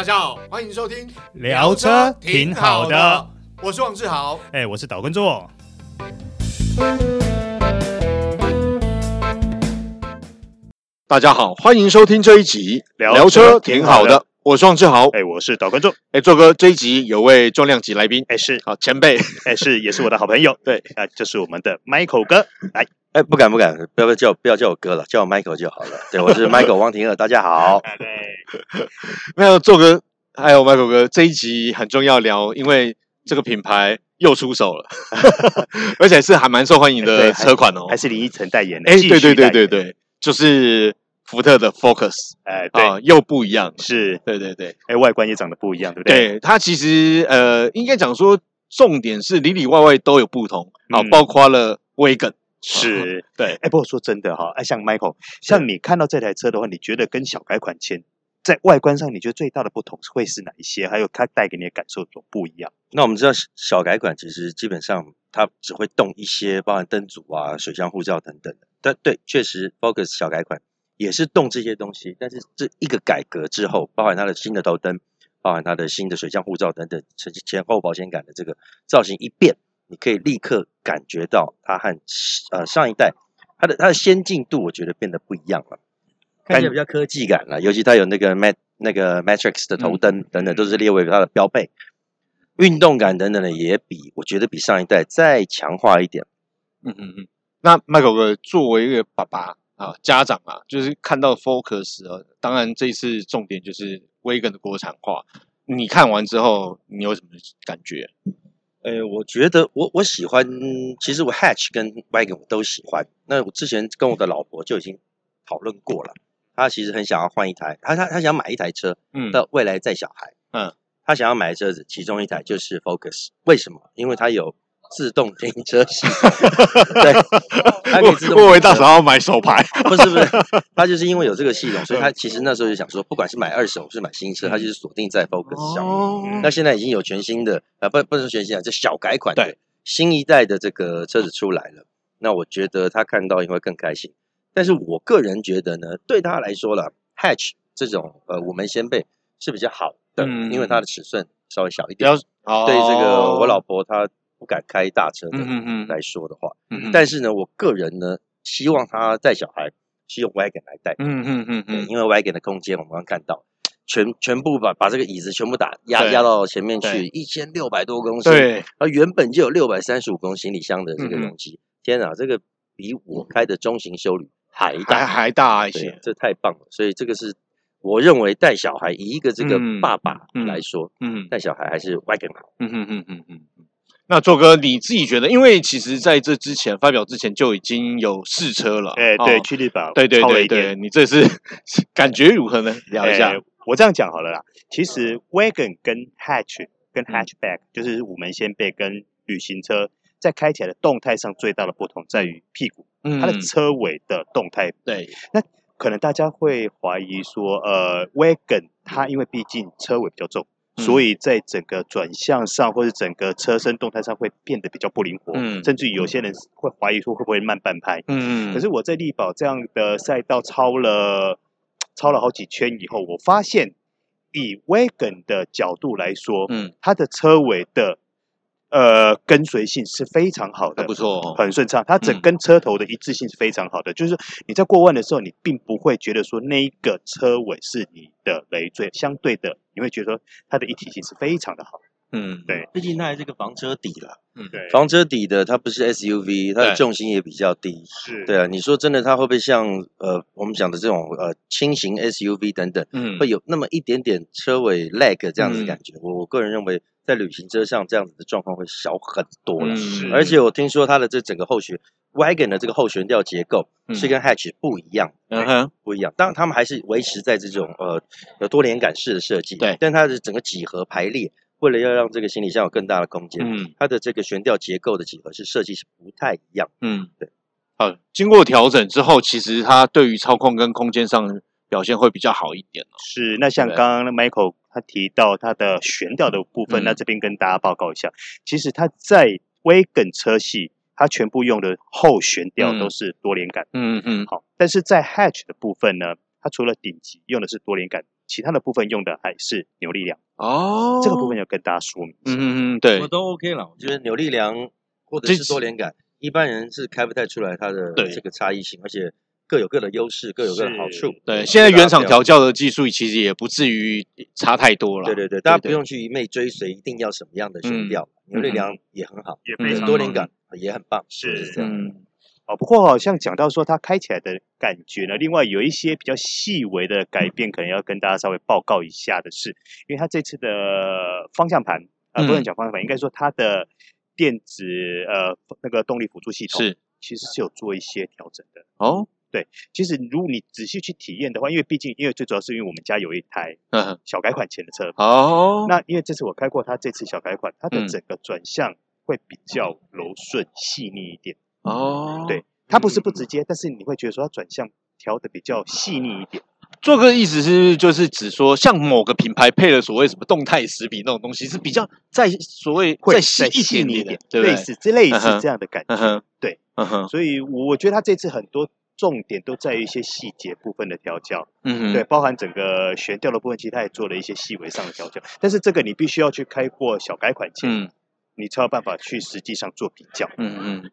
大家好，欢迎收听聊车挺好的，我是王志豪，哎，我是岛根座。大家好，欢迎收听这一集聊车挺好的，我是王志豪，哎，我是岛根座，哎，做哥，这一集有位重量级来宾，哎，是好前辈，哎，是也是我的好朋友，对，啊，就是我们的 Michael 哥，来。哎，不敢不敢，不要不要叫不要叫我哥了，叫我 Michael 就好了。对，我是 Michael 汪廷乐，大家好。对，没有做哥，还有 Michael 哥，这一集很重要聊，因为这个品牌又出手了，而且是还蛮受欢迎的车款哦，还是林依晨代言的。哎，对对对对对，就是福特的 Focus，哎，对，又不一样，是，对对对，哎，外观也长得不一样，对不对？对，它其实呃，应该讲说重点是里里外外都有不同啊，包括了 Wagon。是对，哎，不过说真的哈，哎，像 Michael，像你看到这台车的话，你觉得跟小改款前在外观上，你觉得最大的不同会是哪一些？还有它带给你的感受有不一样？那我们知道小改款其实基本上它只会动一些，包含灯组啊、水箱护罩等等的。但对，确实 Focus 小改款也是动这些东西，但是这一个改革之后，包含它的新的头灯，包含它的新的水箱护罩等等，前前后保险杆的这个造型一变。你可以立刻感觉到它和呃上一代它的它的先进度，我觉得变得不一样了，看起来比较科技感了。尤其它有那个 Mat 那个 Matrix 的头灯等等，都是列为它的标配。运动感等等的也比我觉得比上一代再强化一点。嗯嗯嗯。那 Michael 哥作为一个爸爸啊家长啊，就是看到 Focus 啊，当然这一次重点就是 Wagon 的国产化。你看完之后，你有什么感觉？呃，我觉得我我喜欢，其实我 Hatch 跟 Wagon 我都喜欢。那我之前跟我的老婆就已经讨论过了，她其实很想要换一台，她她她想买一台车，嗯，到未来载小孩，嗯，她想要买的车子，其中一台就是 Focus。为什么？因为它有。自动停车系统，对，它可以自动。我以为到时候要买手牌，不是不是，他就是因为有这个系统，所以他其实那时候就想说，不管是买二手是买新车，他就是锁定在 Focus 上。哦。那现在已经有全新的啊，不不是全新的，这小改款的新一代的这个车子出来了。那我觉得他看到也会更开心。但是我个人觉得呢，对他来说了，Hatch 这种呃五门掀背是比较好的，因为它的尺寸稍微小一点。对这个我老婆她。不敢开大车的来说的话，嗯嗯、但是呢，我个人呢，希望他带小孩是用 wagon 来带，嗯嗯嗯嗯，因为 wagon 的空间我们刚看到，全全部把把这个椅子全部打压压到前面去，一千六百多公斤，对，而原本就有六百三十五公斤行李箱的这个容积，嗯、天哪，这个比我开的中型休旅还大还，还大一些，这太棒了，所以这个是我认为带小孩以一个这个爸爸来说，嗯，带、嗯、小孩还是 wagon 好，嗯嗯嗯嗯嗯。那做哥你自己觉得，因为其实在这之前发表之前就已经有试车了，哎，对，去力宝，对对对对，你这是感觉如何呢？聊一下。我这样讲好了啦，其实 Wagon 跟 Hatch 跟 Hatchback 就是五门掀背跟旅行车，在开起来的动态上最大的不同在于屁股，它的车尾的动态。对，那可能大家会怀疑说，呃，Wagon 它因为毕竟车尾比较重。所以在整个转向上，或者整个车身动态上会变得比较不灵活，嗯，甚至于有些人会怀疑说会不会慢半拍，嗯，可是我在力宝这样的赛道超了超了好几圈以后，我发现以 Wagon 的角度来说，嗯，它的车尾的。呃，跟随性是非常好的，不错，哦，很顺畅。它整根车头的一致性是非常好的，嗯、就是你在过弯的时候，你并不会觉得说那一个车尾是你的累赘，相对的，你会觉得它的一体性是非常的好。嗯，对，毕竟它还是个房车底了。嗯，对，房车底的它不是 SUV，它的重心也比较低。是，对啊，你说真的，它会不会像呃我们讲的这种呃轻型 SUV 等等，嗯，会有那么一点点车尾 lag 这样子的感觉？我、嗯、我个人认为。在旅行车上，这样子的状况会小很多了。嗯、而且我听说它的这整个后悬 wagon 的这个后悬吊结构是跟 hatch 不一样，嗯哼，不一样。当然，他们还是维持在这种呃有多连杆式的设计，对。但它的整个几何排列，为了要让这个行李箱有更大的空间，嗯，它的这个悬吊结构的几何是设计是不太一样，嗯，对。好，经过调整之后，其实它对于操控跟空间上表现会比较好一点哦。是，那像刚刚 Michael。他提到它的悬吊的部分，那这边跟大家报告一下，其实它在 Wagon 车系，它全部用的后悬吊都是多连杆。嗯嗯。好，但是在 Hatch 的部分呢，它除了顶级用的是多连杆其他的部分用的还是扭力梁。哦，这个部分要跟大家说明。嗯嗯，对，我都 OK 了。我觉得扭力梁或者是多连杆，一般人是开不太出来它的这个差异性，而且。各有各的优势，各有各的好处。对，现在原厂调教的技术其实也不至于差太多了。对对对，大家不用去一味追随，一定要什么样的悬吊。扭力梁也很好，也非常多连杆也很棒。是这样。哦，不过好像讲到说它开起来的感觉呢，另外有一些比较细微的改变，可能要跟大家稍微报告一下的是，因为它这次的方向盘啊，不能讲方向盘，应该说它的电子呃那个动力辅助系统是其实是有做一些调整的哦。对，其实如果你仔细去体验的话，因为毕竟，因为最主要是因为我们家有一台小改款前的车哦。那因为这次我开过它这次小改款，它的整个转向会比较柔顺细腻一点哦。对，它不是不直接，但是你会觉得说它转向调的比较细腻一点。做个意思是就是指说，像某个品牌配了所谓什么动态识别那种东西，是比较在所谓会再细一点点，类似之类似这样的感觉。对，所以我觉得它这次很多。重点都在于一些细节部分的调教，嗯哼，对，包含整个悬吊的部分，其实它也做了一些细微上的调教。但是这个你必须要去开过小改款前，嗯，你才有办法去实际上做比较。嗯嗯。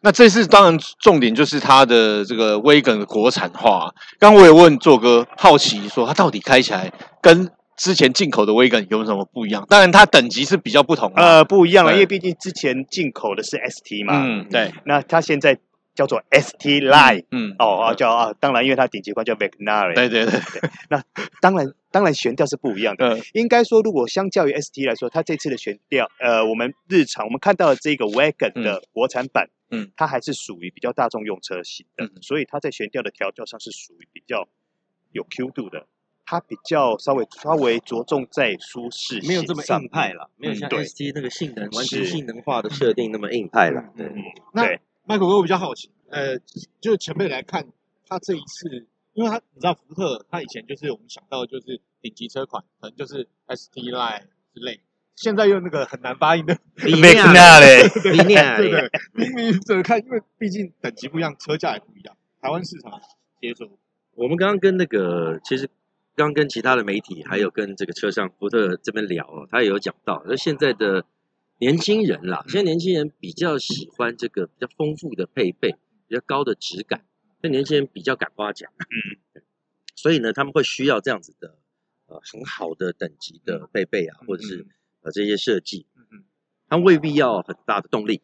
那这次当然重点就是它的这个 Wagon 的国产化。刚刚我也问做哥，好奇说它到底开起来跟之前进口的 Wagon 有什么不一样？当然它等级是比较不同，呃，不一样了，因为毕竟之前进口的是 ST 嘛，嗯，对。那它现在。叫做 ST Line，嗯，嗯。哦啊叫啊，当然因为它顶级款叫 McLaren，对对对。对，那当然当然悬吊是不一样的，嗯、应该说如果相较于 ST 来说，它这次的悬吊，呃，我们日常我们看到的这个 Wagon 的国产版，嗯，它还是属于比较大众用车型的，嗯、所以它在悬吊的调教上是属于比较有 Q 度的，它比较稍微稍微着重在舒适性，没有这么硬派了，没有像 ST 那个性能完全性能化的设定那么硬派了，对，对。麦克哥，我比较好奇，呃，就是前辈来看，他这一次，因为他你知道福特，他以前就是我们想到的就是顶级车款，可能就是 ST Line 之类，现在用那个很难发音的 Vignale，对对对，明明怎么看，因为毕竟等级不一样，车价也不一样，台湾市场接受。我们刚刚跟那个，其实刚跟其他的媒体，还有跟这个车上福特这边聊，他也有讲到，那现在的。年轻人啦，现在年轻人比较喜欢这个比较丰富的配备，比较高的质感。那年轻人比较敢花钱，嗯，所以呢，他们会需要这样子的呃很好的等级的配备啊，或者是呃这些设计，嗯，他未必要很大的动力，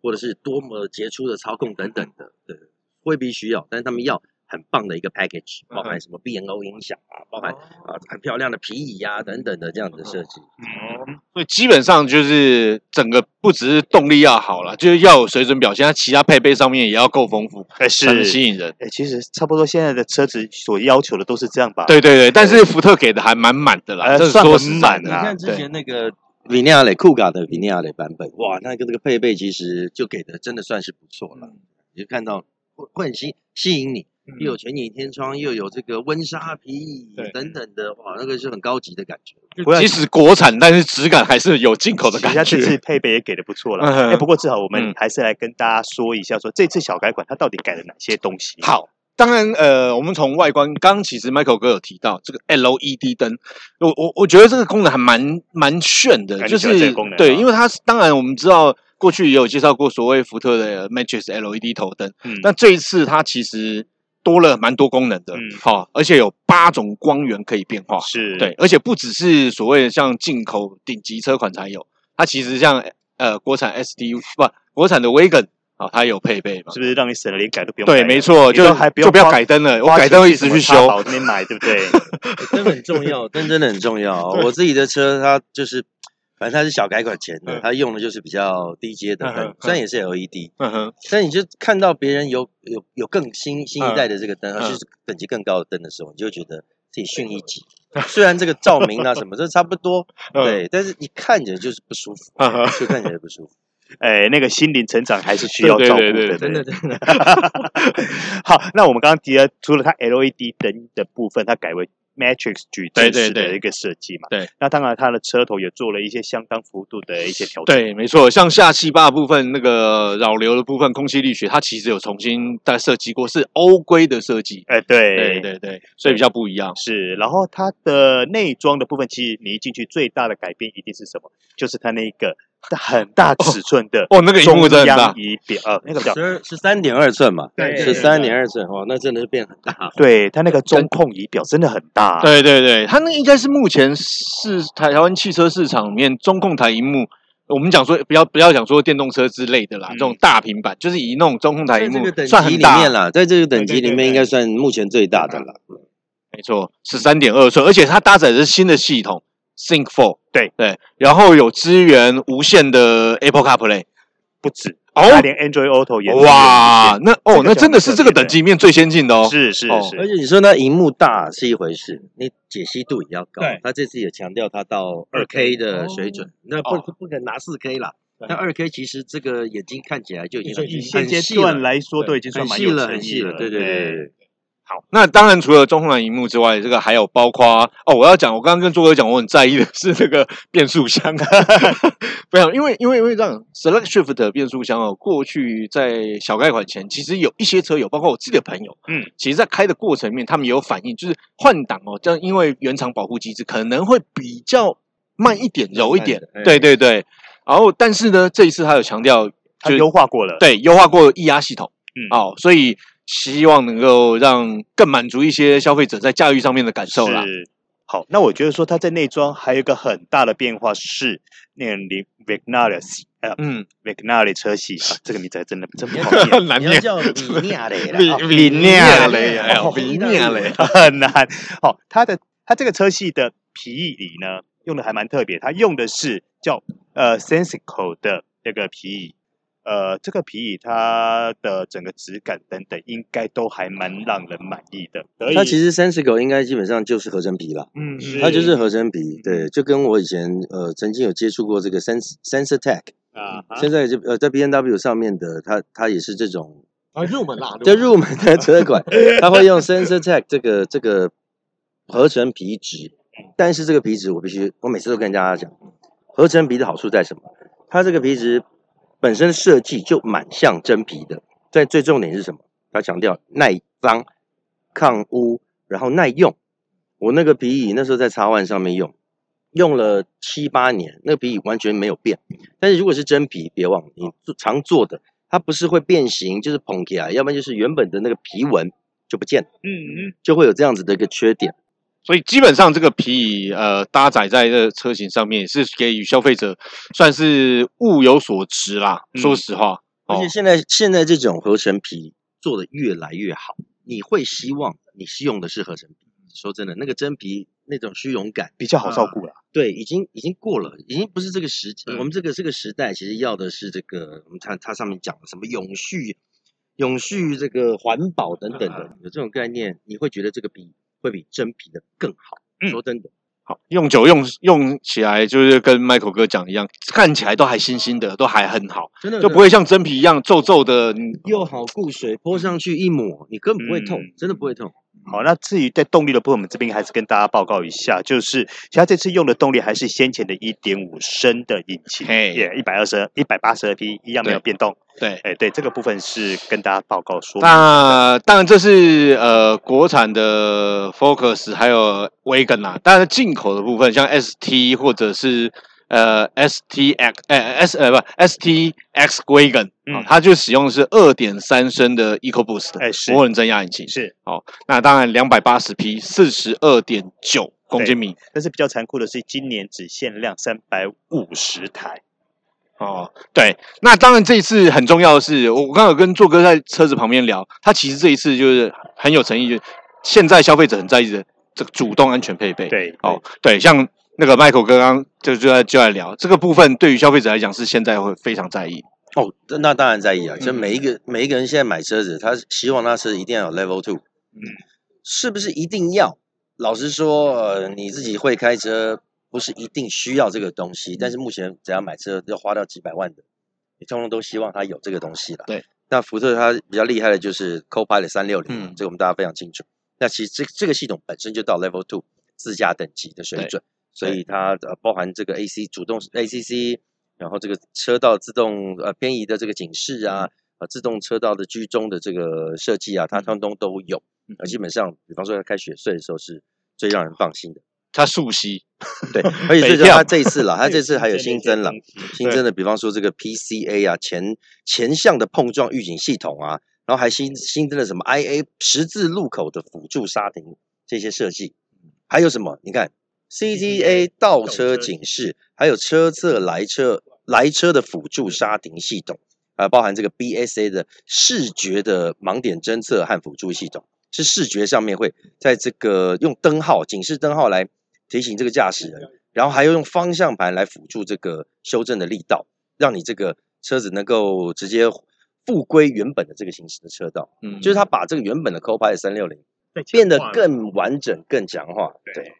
或者是多么杰出的操控等等的，对，未必需要，但是他们要。很棒的一个 package，包含什么 B&O 音响啊，包含啊很漂亮的皮椅呀等等的这样子的设计。嗯，所以基本上就是整个不只是动力要好了，就是要有水准表现，它其他配备上面也要够丰富，才是吸引人。哎，其实差不多现在的车子所要求的都是这样吧？对对对，但是福特给的还蛮满的啦，这算很满啊。你看之前那个 Vignale Kuga 的 Vignale 版本，哇，那个那个配备其实就给的真的算是不错了，你就看到会会很吸吸引你。又有全景天窗，又有这个温莎皮椅等等的，哇，那个是很高级的感觉。即使国产，但是质感还是有进口的感觉。它这次配备也给的不错了。哎、嗯，不过至少我们还是来跟大家说一下说，说、嗯、这次小改款它到底改了哪些东西。好，当然，呃，我们从外观，刚刚其实 Michael 哥有提到这个 LED 灯，我我我觉得这个功能还蛮蛮炫的，就是对，因为它当然我们知道过去也有介绍过所谓福特的 Matrix LED 头灯，嗯，但这一次它其实。多了蛮多功能的，好、嗯，而且有八种光源可以变化，是对，而且不只是所谓的像进口顶级车款才有，它其实像呃国产 ST 不国产的 Wagon 啊，它有配备嘛，是不是让你省了连改都不用？对，没错，就还不就不要改灯了，我改灯会一直去修，这边买对不对？灯很重要，灯真的很重要。我自己的车它就是。反正它是小改款前的，它用的就是比较低阶的灯，虽然也是 LED，但你就看到别人有有有更新新一代的这个灯，就是等级更高的灯的时候，你就觉得自己逊一级。虽然这个照明啊什么这差不多，对，但是你看着就是不舒服，就看起来不舒服。哎，那个心灵成长还是需要照顾的，真的真的。好，那我们刚刚提了，除了它 LED 灯的部分，它改为 Matrix 矩阵式的一个设计嘛。对，对，对，对，那当然它的车头也做了一些相当幅度的一些调整。对，没错，像下气坝部分那个扰流的部分，空气力学它其实有重新再设计过，是欧规的设计。哎，对，对对对，所以比较不一样。是，然后它的内装的部分，其实你一进去最大的改变一定是什么？就是它那个。很大尺寸的哦，那个荧幕真的很大，仪表呃，那个叫十十三点二寸嘛，对，十三点二寸哦，那真的是变很大。对，它那个中控仪表真的很大。对对对，它那应该是目前是台台湾汽车市场里面中控台荧幕，我们讲说不要不要讲说电动车之类的啦，这种大平板就是以那种中控台荧幕算很大啦，在这个等级里面应该算目前最大的了。没错，十三点二寸，而且它搭载的是新的系统。Think Four，对。对，然后有支援无线的 Apple CarPlay，不止。哦，它连 Android Auto 也哇，那哦，那真的是这个等级里面最先进的哦，是是是，而且你说那荧幕大是一回事，你解析度也要高，他这次也强调它到二 K 的水准，那不不可能拿四 K 啦，那二 K 其实这个眼睛看起来就已经很现阶段来说都已经算蛮细了，很细了，对对对。好，那当然除了中控台荧幕之外，这个还有包括哦，我要讲，我刚刚跟作哥讲，我很在意的是这个变速箱，不要，因为因为因为这样，Select Shift 的变速箱哦，过去在小改款前，其实有一些车友，包括我自己的朋友，嗯，其实在开的过程里面，他们也有反应，就是换挡哦，这样因为原厂保护机制可能会比较慢一点，柔一点，对对对。然后，但是呢，这一次他有强调，他优化过了，对，优化过液压系统，嗯，哦，所以。希望能够让更满足一些消费者在驾驭上面的感受啦。好，那我觉得说它在内装还有一个很大的变化是那个 Vignale 呃，嗯，Vignale 车系啊，这个名字还真的真不 好念，难念，叫 Vignale Vignale 很难。好，它的它这个车系的皮椅呢，用的还蛮特别，它用的是叫呃 Sensical 的那个皮椅。呃，这个皮椅它的整个质感等等，应该都还蛮让人满意的。它其实 Sensico 应该基本上就是合成皮了，嗯，它就是合成皮，对，就跟我以前呃曾经有接触过这个 Sens SensorTech 啊，现在就呃在 B N W 上面的，它它也是这种啊入门啦，就入门的车款，它会用 SensorTech 这个这个合成皮质，但是这个皮质我必须我每次都跟大家讲，合成皮的好处在什么？它这个皮质。本身设计就蛮像真皮的，但最重点是什么？他强调耐脏、抗污，然后耐用。我那个皮椅那时候在 X1 上面用，用了七八年，那个皮椅完全没有变。但是如果是真皮，别忘了你常做的，它不是会变形，就是膨起来，要不然就是原本的那个皮纹就不见了。嗯嗯，就会有这样子的一个缺点。所以基本上这个皮椅呃搭载在这车型上面，也是给予消费者算是物有所值啦。嗯、说实话，而且现在现在这种合成皮做的越来越好，你会希望你是用的是合成皮。说真的，那个真皮那种虚荣感比较好照顾了。对，已经已经过了，已经不是这个时，嗯、我们这个这个时代其实要的是这个，我们看它上面讲的什么永续、永续这个环保等等的，有这种概念，你会觉得这个皮。会比真皮的更好。嗯，说真的，好用久用用起来就是跟 Michael 哥讲一样，看起来都还新新的，都还很好，真的就不会像真皮一样皱皱的。又好固水，泼上去一抹，你根本不会痛，嗯、真的不会痛。好，那至于在动力的部分，我们这边还是跟大家报告一下，就是其他这次用的动力还是先前的1.5升的引擎，也一百二十、一百八十二匹一样没有变动。对，哎、欸，对，这个部分是跟大家报告说。那当然，这是呃国产的 Focus 还有 Wagon 啦，当然进口的部分，像 ST 或者是。呃，S T X，呃，S 呃不，S T X Wagon，嗯，它就使用的是二点三升的 EcoBoost 的涡轮增压引擎，是，哦，那当然两百八十匹，四十二点九公斤米，但是比较残酷的是，今年只限量三百五十台，哦，对，那当然这一次很重要的是，我刚刚有跟作哥在车子旁边聊，他其实这一次就是很有诚意，就是现在消费者很在意的这个主动安全配备，对，哦，对，像。那个 Michael 刚刚就就在就在聊这个部分，对于消费者来讲是现在会非常在意哦。那当然在意啊，就每一个、嗯、每一个人现在买车子，他希望他车一定要有 Level Two，嗯，是不是一定要？老实说，呃，你自己会开车，不是一定需要这个东西。但是目前只要买车要花到几百万的，你通通都希望他有这个东西了。对，那福特它比较厉害的就是 Copilot 360，嗯，这个我们大家非常清楚。那其实这这个系统本身就到 Level Two 自驾等级的水准，所以它呃包含这个 AC 主动 ACC，然后这个车道自动呃偏移的这个警示啊，呃自动车道的居中的这个设计啊，它通通都有。呃，基本上，比方说要开雪隧的时候，是最让人放心的。它溯溪，对，而且最重要，它这一次啦，它这次还有新增了新增的，比方说这个 PCA 啊，前前向的碰撞预警系统啊，然后还新新增了什么 IA 十字路口的辅助刹停这些设计，还有什么？你看 CTA 倒车警示，还有车侧来车来车的辅助刹停系统，还包含这个 BSA 的视觉的盲点侦测和辅助系统，是视觉上面会在这个用灯号警示灯号来。提醒这个驾驶人，然后还要用方向盘来辅助这个修正的力道，让你这个车子能够直接复归原本的这个行驶的车道。嗯，就是他把这个原本的 Copilot 三六零变得更完整、更强化。对，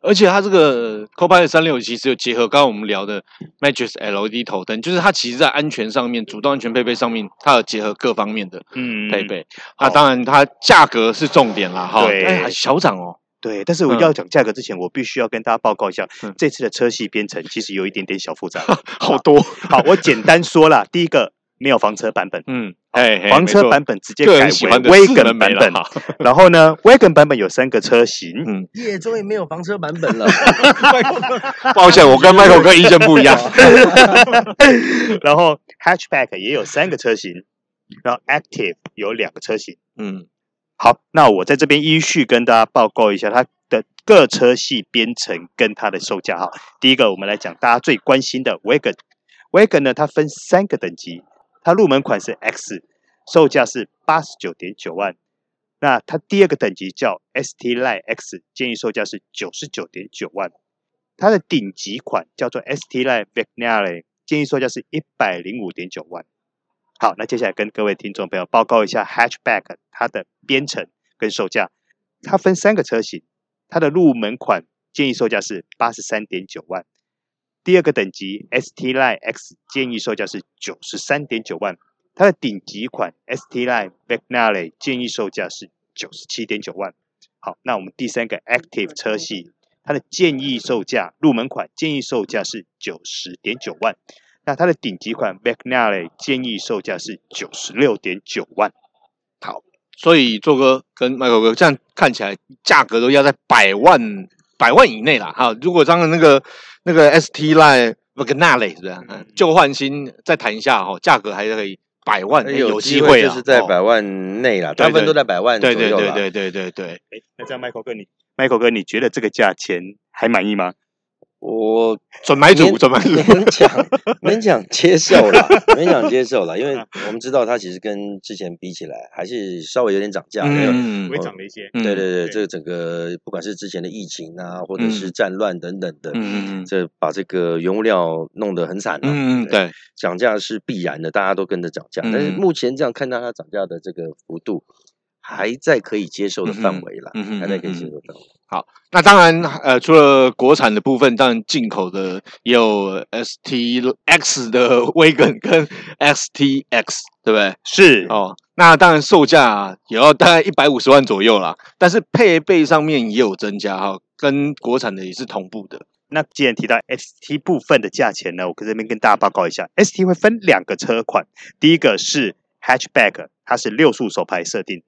而且它这个 Copilot 三六零其实有结合刚刚我们聊的 Matrix LED 头灯，就是它其实在安全上面、主动安全配备上面，它有结合各方面的嗯配备。啊，当然它价格是重点啦，哈，对，还小涨哦。对，但是我要讲价格之前，嗯、我必须要跟大家报告一下，嗯、这次的车系编程其实有一点点小复杂，好多。好，我简单说了，第一个没有房车版本，嗯，哎，房车版本直接改为 Wagon 版本，然后呢，Wagon 版本有三个车型，嗯，耶，终于没有房车版本了。抱歉，我跟 Michael 哥意见不一样。然后 Hatchback 也有三个车型，然后 Active 有两个车型，嗯。好，那我在这边依序跟大家报告一下它的各车系编程跟它的售价哈。第一个，我们来讲大家最关心的 Wagon。Wagon 呢，它分三个等级，它入门款是 X，售价是八十九点九万。那它第二个等级叫 ST Line X，建议售价是九十九点九万。它的顶级款叫做 ST Line Vignale，建议售价是一百零五点九万。好，那接下来跟各位听众朋友报告一下 Hatchback 它的编程跟售价。它分三个车型，它的入门款建议售价是八十三点九万，第二个等级 ST Line X 建议售价是九十三点九万，它的顶级款 ST Line Vignale 建议售价是九十七点九万。好，那我们第三个 Active 车系，它的建议售价入门款建议售价是九十点九万。那它的顶级款 Vignale 建议售价是九十六点九万。好，所以做哥跟麦克哥这样看起来价格都要在百万百万以内啦。哈，如果当然那个那个 ST Line Vignale 是不是？嗯，旧换新再谈一下哈，价格还是可以百万有机会，就是在百万内啦，大部分都在百万左右。对对对对对对对。哎，那这样 Michael 哥你 Michael 哥你觉得这个价钱还满意吗？我准买主，准买主，勉强勉强接受了，勉强接受了，因为我们知道它其实跟之前比起来，还是稍微有点涨价，嗯，微涨了一些。对对对，这个整个不管是之前的疫情啊，或者是战乱等等的，嗯嗯，这把这个原物料弄得很惨了，嗯嗯，对，涨价是必然的，大家都跟着涨价，但是目前这样看到它涨价的这个幅度。还在可以接受的范围了，还在可以接受的范围。好，那当然，呃，除了国产的部分，当然进口的也有 STX 的 Wagon 跟 STX，对不对？是哦，那当然售价也要大概一百五十万左右啦，但是配备上面也有增加哈，跟国产的也是同步的。那既然提到 ST 部分的价钱呢，我可这边跟大家报告一下，ST 会分两个车款，第一个是 Hatchback，它是六速手排设定。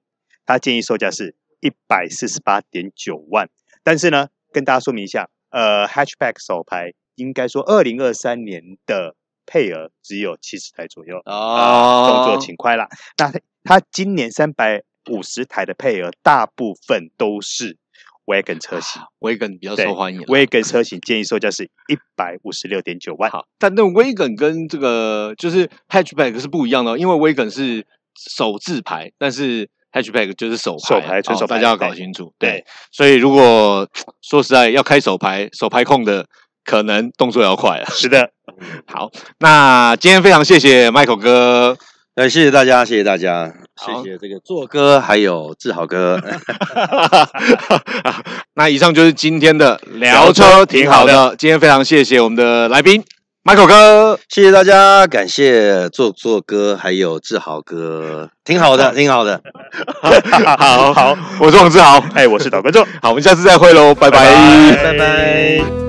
它建议售价是一百四十八点九万，但是呢，跟大家说明一下，呃，Hatchback 手排应该说二零二三年的配额只有七十台左右哦、呃，动作请快啦。那它今年三百五十台的配额，大部分都是 Wagon 车型，Wagon 比较受欢迎。Wagon 车型建议售价是一百五十六点九万。好，但那 Wagon 跟这个就是 Hatchback 是不一样的，因为 Wagon 是手自排，但是 Hatchback 就是手牌，手牌纯手排，大家要搞清楚。对，对，所以如果说实在要开手牌，手牌控的可能动作要快了。是的，好，那今天非常谢谢 Michael 哥，呃，谢谢大家，谢谢大家，谢谢这个做哥还有志豪哥。那以上就是今天的聊车挺好的，今天非常谢谢我们的来宾。Michael 哥，谢谢大家，感谢做做哥还有志豪哥，挺好的，挺好的。好 好，我是王志豪，哎，我是导观众，好，我们下次再会喽，拜拜，拜拜。